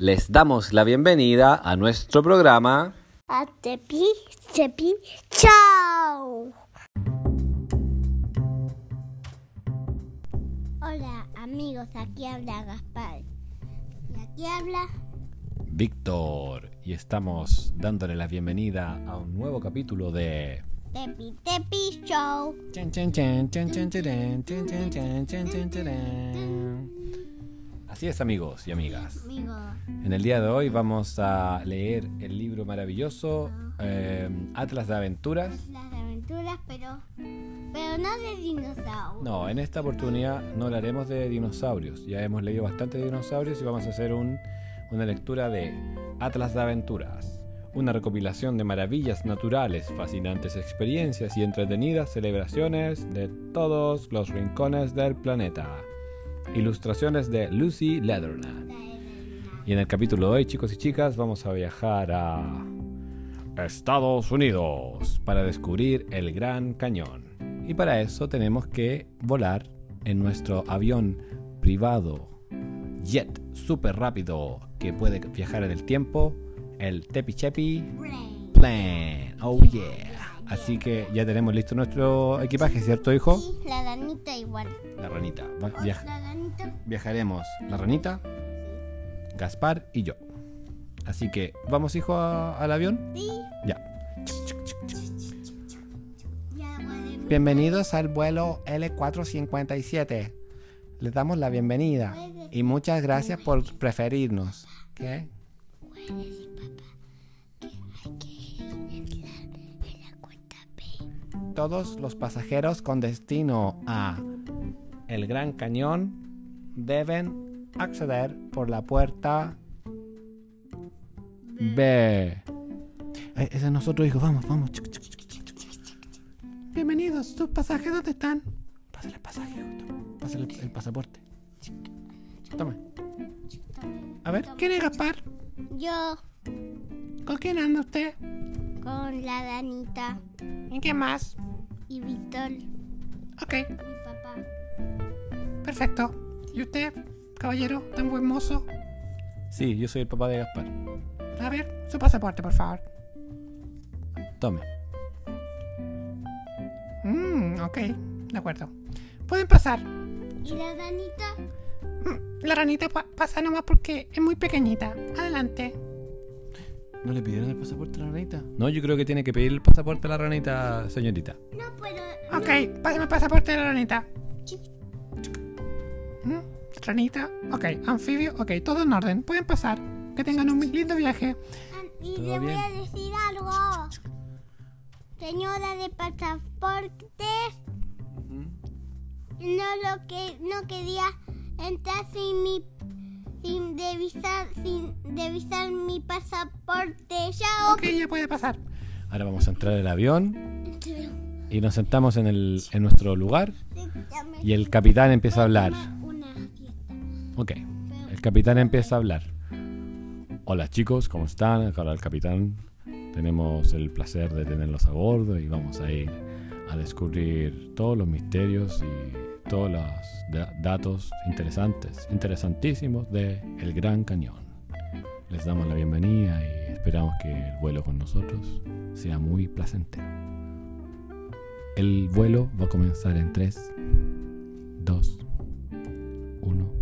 Les damos la bienvenida a nuestro programa. A Tepi, Tepi, chao. Hola amigos, aquí habla Gaspar. Y aquí habla Víctor. Y estamos dándole la bienvenida a un nuevo capítulo de. Tepi, Tepi, Show. Chan, chan, chan, Así es amigos y amigas. En el día de hoy vamos a leer el libro maravilloso eh, Atlas de Aventuras. las aventuras, pero, pero no de dinosaurios. No, en esta oportunidad no hablaremos de dinosaurios. Ya hemos leído bastante de dinosaurios y vamos a hacer un- una lectura de Atlas de Aventuras. Una recopilación de maravillas naturales, fascinantes experiencias y entretenidas celebraciones de todos los rincones del planeta. Ilustraciones de Lucy Leatherman. Y en el capítulo de hoy, chicos y chicas, vamos a viajar a Estados Unidos para descubrir el Gran Cañón. Y para eso tenemos que volar en nuestro avión privado, jet súper rápido que puede viajar en el tiempo, el Tepi Chepi. Plane. Oh yeah. Así que ya tenemos listo nuestro equipaje, ¿cierto, hijo? Y la ranita igual. La ranita. Va- Oh, viaja- La ranita. viajaremos la ranita, Gaspar y yo. Así que, ¿vamos, hijo, a- al avión? Sí. Ya. Bienvenidos al vuelo L457. Les damos la bienvenida y muchas gracias por preferirnos. ¿Qué? Papá, Todos los pasajeros con destino a el Gran Cañón deben acceder por la puerta B. Eh, ese es nosotros, hijo. Vamos, vamos. Bienvenidos. ¿Sus pasajes dónde están? Pásale el pasaje. Pásale el, el pasaporte. Toma. A ver, ¿quién es Gaspar? Yo ¿Con quién anda usted? con la ranita ¿Y qué más? Y Víctor, mi Ok, papá. perfecto. ¿Y usted, caballero, tan buen mozo? Sí, yo soy el papá de Gaspar. A ver, su pasaporte, por favor. Tome. Mmm, ok, de acuerdo. Pueden pasar. ¿Y la ranita? Mm, La ranita pa- pasa nomás porque es muy pequeñita. Adelante. ¿No le pidieron el pasaporte a la ranita? No, yo creo que tiene que pedir el pasaporte a la ranita, señorita. No puedo. Ok, pásame el pasaporte de la ranita. ¿Mm? Ranita, ok, anfibio, ok, todo en orden. Pueden pasar. Que tengan un lindo viaje. Ah, Y ¿Todo le voy bien? a decir algo. Señora de pasaportes, no lo que no quería entrar sin mi sin revisar sin revisar mi pasaporte. Chao. Ok, ya puede pasar. Ahora vamos a entrar al avión y nos sentamos en, el, en nuestro lugar y el capitán empieza a hablar. Ok, el capitán empieza a hablar. Hola chicos, ¿cómo están? Acá el capitán. Tenemos el placer de tenerlos a bordo y vamos a ir a descubrir todos los misterios y todos los da- datos interesantes, interesantísimos de El Gran Cañón. Les damos la bienvenida y esperamos que el vuelo con nosotros sea muy placentero. El vuelo va a comenzar en 3, 2, 1.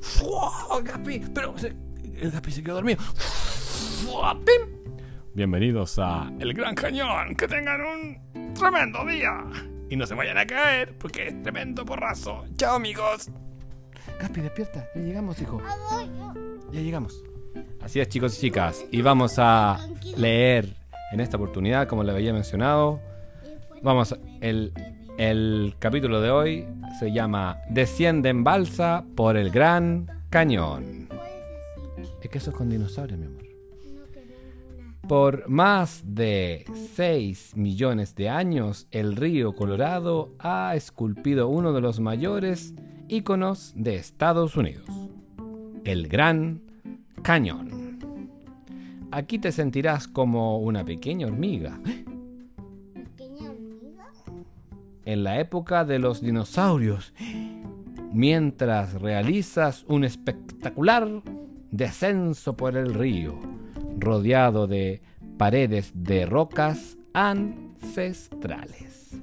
¡Fua! Gaspi, pero se- el Gaspi se quedó dormido. ¡Fua! ¡Pim! Bienvenidos a El Gran Cañón. Que tengan un tremendo día. Y no se vayan a caer porque es tremendo porrazo. Chao, amigos. Gaspi, despierta. Ya llegamos, hijo. Ya llegamos. Así es, chicos y chicas. Y vamos a leer en esta oportunidad, como les había mencionado. Vamos, el, el capítulo de hoy se llama Desciende en balsa por el Gran Cañón. Es que eso es con dinosaurios, mi amor. Por más de 6 millones de años, el río Colorado ha esculpido uno de los mayores íconos de Estados Unidos, el Gran Cañón. Aquí te sentirás como una pequeña hormiga. Pequeña hormiga. En la época de los dinosaurios. mientras realizas un espectacular descenso por el río, rodeado de paredes de rocas ancestrales.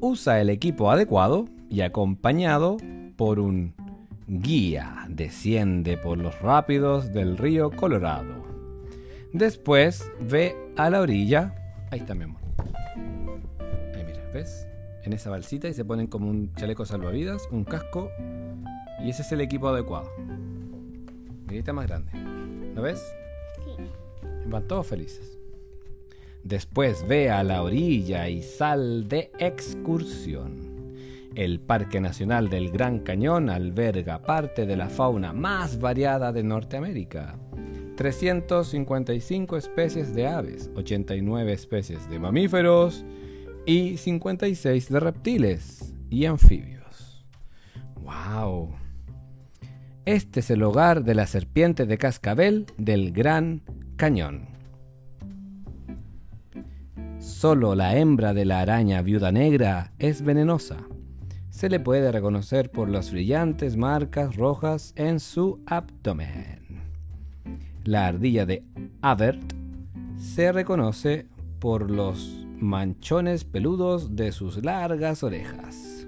Usa el equipo adecuado y acompañado por un guía desciende por los rápidos del río Colorado. Después ve a la orilla. Ahí está mi amor. Ahí mira, ¿ves? En esa balsita y se ponen como un chaleco salvavidas, un casco. Y ese es el equipo adecuado. Mirita más grande. ¿Lo ves? Sí. Van todos felices. Después ve a la orilla y sal de excursión. El Parque Nacional del Gran Cañón alberga parte de la fauna más variada de Norteamérica. 355 especies de aves, 89 especies de mamíferos y 56 de reptiles y anfibios. ¡Wow! Este es el hogar de la serpiente de cascabel del Gran Cañón. Solo la hembra de la araña viuda negra es venenosa. Se le puede reconocer por las brillantes marcas rojas en su abdomen. La ardilla de Avert se reconoce por los manchones peludos de sus largas orejas.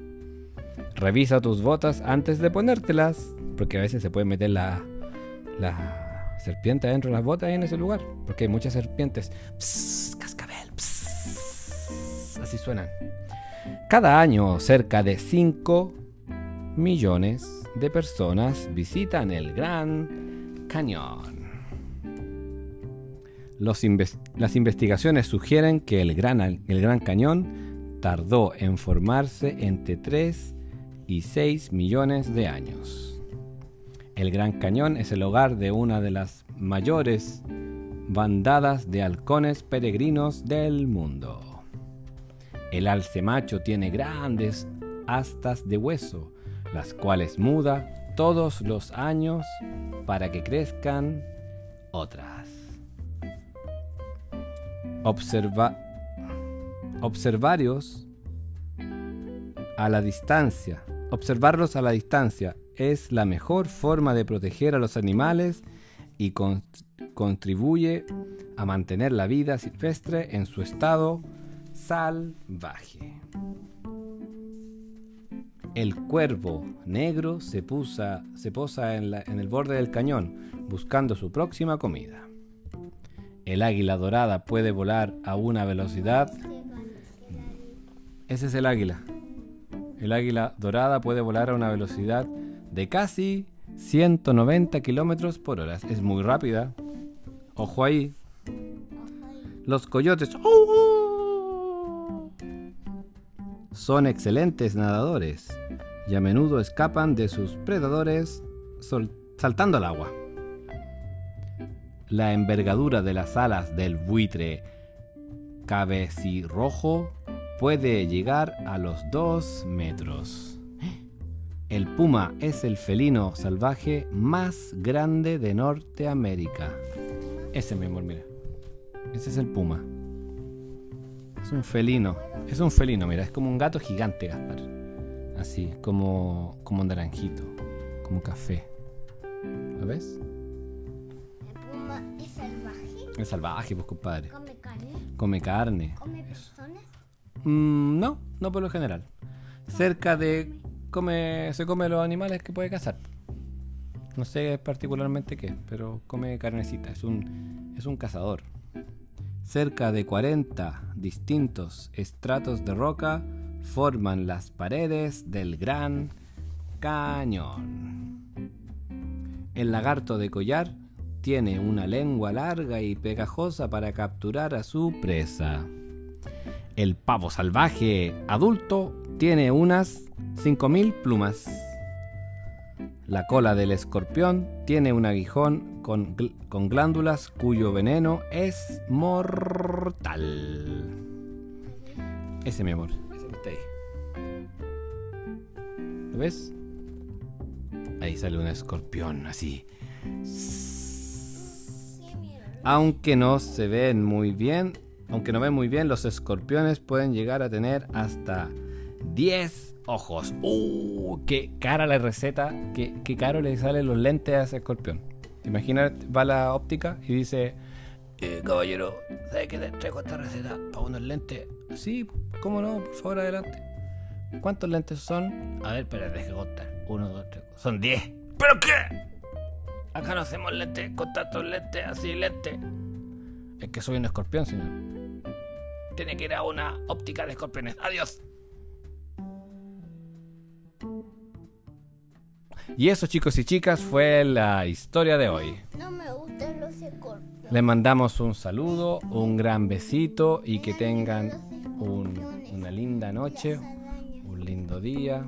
Revisa tus botas antes de ponértelas, porque a veces se puede meter la, la serpiente adentro de las botas en ese lugar, porque hay muchas serpientes. Psst, cascabel, psst, así suenan. Cada año cerca de 5 millones de personas visitan el Gran Cañón. Las investigaciones sugieren que el gran, el gran Cañón tardó en formarse entre 3 y 6 millones de años. El Gran Cañón es el hogar de una de las mayores bandadas de halcones peregrinos del mundo. El alce macho tiene grandes astas de hueso, las cuales muda todos los años para que crezcan otras. Observa observarios a la distancia. Observarlos a la distancia es la mejor forma de proteger a los animales y con- contribuye a mantener la vida silvestre en su estado salvaje. El cuervo negro se, pusa- se posa en, la- en el borde del cañón buscando su próxima comida. El águila dorada puede volar a una velocidad ese es el águila. El águila dorada puede volar a una velocidad de casi 190 kilómetros por hora. Es muy rápida. Ojo ahí. Los coyotes son excelentes nadadores y a menudo escapan de sus predadores saltando al agua. La envergadura de las alas del buitre cabecirrojo puede llegar a los 2 metros. El puma es el felino salvaje más grande de Norteamérica. Ese, mi amor, mira. Ese es el puma. Es un felino. Es un felino, mira. Es como un gato gigante, Gaspar. Así, como, como un naranjito. Como café. ¿Lo ves? El puma es salvaje. Es salvaje, pues, compadre. Come carne. Come carne. Come personas. Mm, no, no por lo general. Cerca de come, se come los animales que puede cazar. No sé particularmente qué, pero come carnecita. Es un, es un cazador. Cerca de 40 distintos estratos de roca forman las paredes del Gran Cañón. El lagarto de collar tiene una lengua larga y pegajosa para capturar a su presa. El pavo salvaje adulto tiene unas 5.000 plumas. La cola del escorpión tiene un aguijón con, con glándulas cuyo veneno es mortal. Ese, mi amor. Ahí. ¿Lo ves? Ahí sale un escorpión, así. Aunque no se ven muy bien, aunque no ven muy bien, los escorpiones pueden llegar a tener hasta 10 ojos. ¡Uh! ¡Qué cara la receta! ¡Qué, qué caro le salen los lentes a ese escorpión! Imagina, va la óptica y dice: eh, Caballero, ¿sabe que le traigo esta receta para unos lentes? Sí, ¿cómo no? Por favor, adelante. ¿Cuántos lentes son? A ver, espera, deje contar. Uno, dos, tres. Son diez. ¿Pero qué? Acá no hacemos lentes con tantos lentes, así lentes. Es que soy un escorpión, señor. Tiene que ir a una óptica de escorpiones. Adiós. Y eso, chicos y chicas, fue la historia de hoy. No me gustan los escorpiones. Les mandamos un saludo, un gran besito y que tengan un- una linda noche, un lindo día.